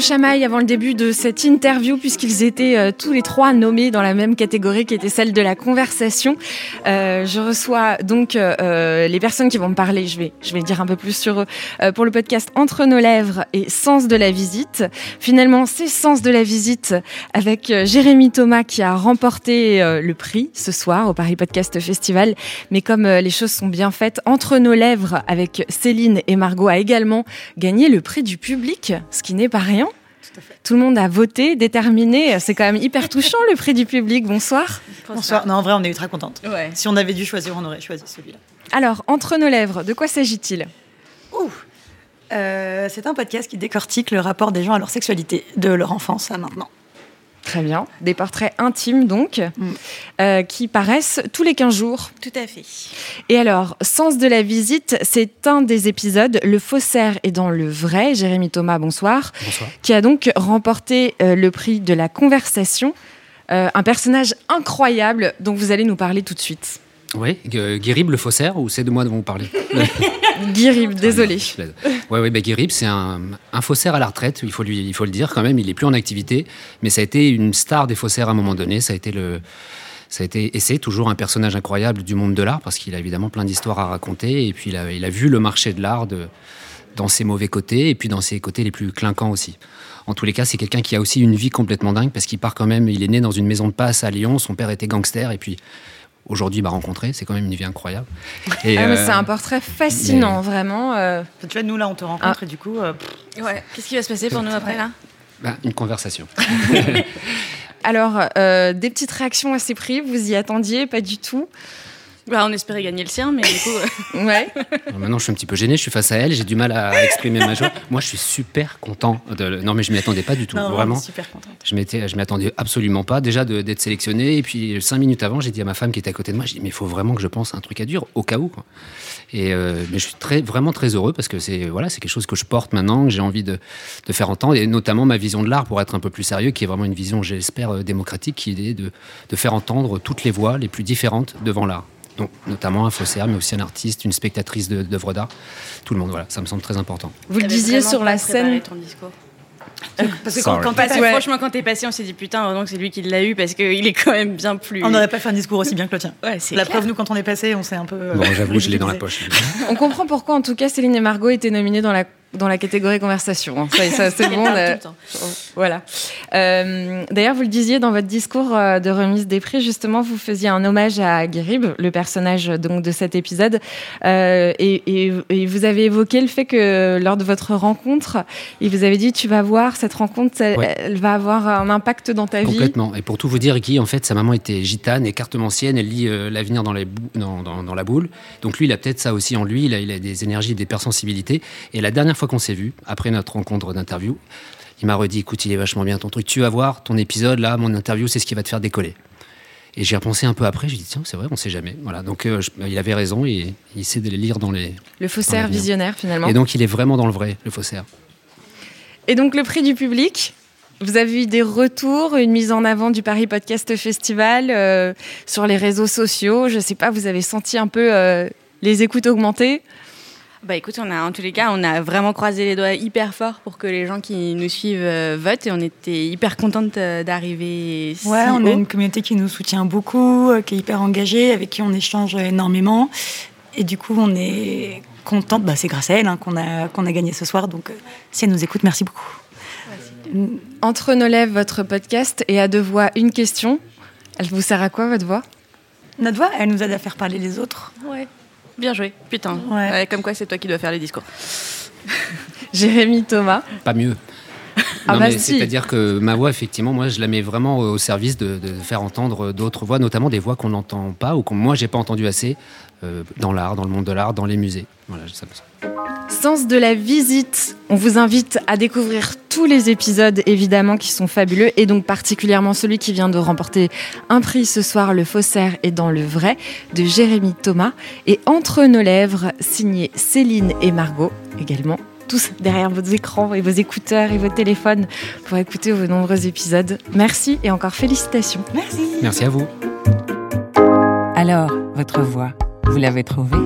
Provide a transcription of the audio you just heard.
Se avant le début de cette interview puisqu'ils étaient euh, tous les trois nommés dans la même catégorie qui était celle de la conversation. Euh, je reçois donc euh, les personnes qui vont me parler. Je vais, je vais dire un peu plus sur eux pour le podcast Entre nos lèvres et Sens de la visite. Finalement, c'est Sens de la visite avec Jérémy Thomas qui a remporté le prix ce soir au Paris Podcast Festival. Mais comme les choses sont bien faites, Entre nos lèvres avec Céline et Margot a également gagné le prix du public, ce qui n'est pas rien. Tout le monde a voté, déterminé. C'est quand même hyper touchant le prix du public. Bonsoir. Bonsoir. Non, en vrai, on est ultra contente. Si on avait dû choisir, on aurait choisi celui-là. Alors, entre nos lèvres, de quoi s'agit-il? Euh, C'est un podcast qui décortique le rapport des gens à leur sexualité, de leur enfance à maintenant. Très bien. Des portraits intimes, donc, mm. euh, qui paraissent tous les 15 jours. Tout à fait. Et alors, Sens de la visite, c'est un des épisodes. Le faussaire est dans le vrai. Jérémy Thomas, bonsoir. Bonsoir. Qui a donc remporté euh, le prix de la conversation. Euh, un personnage incroyable dont vous allez nous parler tout de suite. Oui, Guérib le faussaire, ou c'est de moi dont vous parlez? Guérib, désolé. Oui, ouais, bah, Guérib, c'est un, faussaire à la retraite, il faut, lui, il faut le dire quand même, il n'est plus en activité, mais ça a été une star des faussaires à un moment donné, ça a été le... Ça a été, et c'est toujours un personnage incroyable du monde de l'art parce qu'il a évidemment plein d'histoires à raconter et puis il a, il a vu le marché de l'art dans ses mauvais côtés et puis dans ses côtés les plus clinquants aussi. En tous les cas, c'est quelqu'un qui a aussi une vie complètement dingue parce qu'il part quand même, il est né dans une maison de passe à Lyon, son père était gangster et puis aujourd'hui m'a rencontré. C'est quand même une vie incroyable. Et, ah, c'est un portrait fascinant, vraiment. Euh. Tu vois, nous là, on te rencontre ah. et du coup. Euh, ouais. Qu'est-ce qui va se passer pour nous après là? bah, Une conversation. Alors, euh, des petites réactions à ces prix, vous y attendiez Pas du tout? Bah, on espérait gagner le sien, mais du coup. Euh, ouais. maintenant, je suis un petit peu gêné, je suis face à elle, j'ai du mal à exprimer ma joie. Moi, je suis super content. De... Non, mais je m'y attendais pas du tout, non, vraiment. Super contente. Je m'étais, je m'y attendais absolument pas. Déjà d'être sélectionné, et puis cinq minutes avant, j'ai dit à ma femme qui était à côté de moi, j'ai dit, mais il faut vraiment que je pense à un truc à dur, au cas où. Quoi. Et euh, mais je suis très, vraiment très heureux parce que c'est voilà, c'est quelque chose que je porte maintenant, que j'ai envie de, de, faire entendre, et notamment ma vision de l'art pour être un peu plus sérieux, qui est vraiment une vision, j'espère, euh, démocratique, qui est de, de faire entendre toutes les voix les plus différentes devant l'art donc notamment un faussaire, mais aussi un artiste, une spectatrice d'œuvres d'art. Tout le monde, voilà, ça me semble très important. Vous le disiez sur la scène. Ton discours. Parce que quand, quand franchement, quand t'es passé, on s'est dit putain, heureusement que c'est lui qui l'a eu parce qu'il est quand même bien plus. On n'aurait pas fait un discours aussi bien que le tien. Ouais, la preuve, nous, quand on est passé, on s'est un peu. Bon, j'avoue, je l'ai dans la poche. on comprend pourquoi, en tout cas, Céline et Margot étaient nominées dans la dans la catégorie conversation. Hein. Ça, c'est bon. Euh, voilà. Euh, d'ailleurs, vous le disiez dans votre discours euh, de remise des prix, justement, vous faisiez un hommage à Guérib, le personnage donc de cet épisode, et, vous avez évoqué le fait que lors de votre rencontre, il vous avait dit tu vas voir cette rencontre, elle, va avoir un impact dans ta vie. Complètement. Et pour tout vous dire, Guy, en fait, sa maman était gitane et cartomancienne. Elle lit l'avenir dans, dans, dans, la boule. Donc lui, il a peut-être ça aussi en lui. Il a, il a des énergies, des hypersensibilités. Et la dernière fois qu'on s'est vu, après notre rencontre d'interview, il m'a redit écoute, il est vachement bien ton truc, tu vas voir, ton épisode, là, mon interview, c'est ce qui va te faire décoller. Et j'ai repensé un peu après, j'ai dit tiens, c'est vrai, on sait jamais. Voilà, donc euh, il avait raison et il sait de les lire dans les. Le faussaire visionnaire finalement. Et donc il est vraiment dans le vrai, le faussaire. Et donc le prix du public, vous avez eu des retours, une mise en avant du Paris Podcast Festival euh, sur les réseaux sociaux. Je ne sais pas, vous avez senti un peu euh, les écoutes augmenter? Bah écoute, on a en tous les cas, on a vraiment croisé les doigts hyper fort pour que les gens qui nous suivent euh, votent et on était hyper contente euh, d'arriver. Ouais, on a une communauté qui nous soutient beaucoup, euh, qui est hyper engagée, avec qui on échange énormément. Et du coup, on est contente, bah, c'est grâce à elle hein, qu'on a, qu'on a gagné ce soir. Donc si elle nous écoute, merci beaucoup. Entre nos lèvres, votre podcast, et à deux voix, une question. Elle vous sert à quoi, votre voix? Notre voix, elle nous aide à faire parler les autres. Ouais. Bien joué, putain. comme quoi, c'est toi qui dois faire les discours. Jérémy Thomas. Pas mieux. Ah bah c'est-à-dire que ma voix, effectivement, moi, je la mets vraiment au service de, faire entendre d'autres voix, notamment des voix qu'on n'entend pas ou que moi, j'ai pas entendu assez euh, dans l'art, dans le monde de l'art, dans les musées. Voilà, ça Sens de la visite. On vous invite à découvrir tous les épisodes, évidemment, qui sont fabuleux, et donc particulièrement celui qui vient de remporter un prix ce soir, Le Faussaire est dans le vrai, de Jérémy Thomas, et Entre nos lèvres, signé Céline et Margot, également tous derrière vos écrans et vos écouteurs et vos téléphones pour écouter vos nombreux épisodes. Merci et encore félicitations. Merci. Merci à vous. Alors, votre voix, vous l'avez trouvée?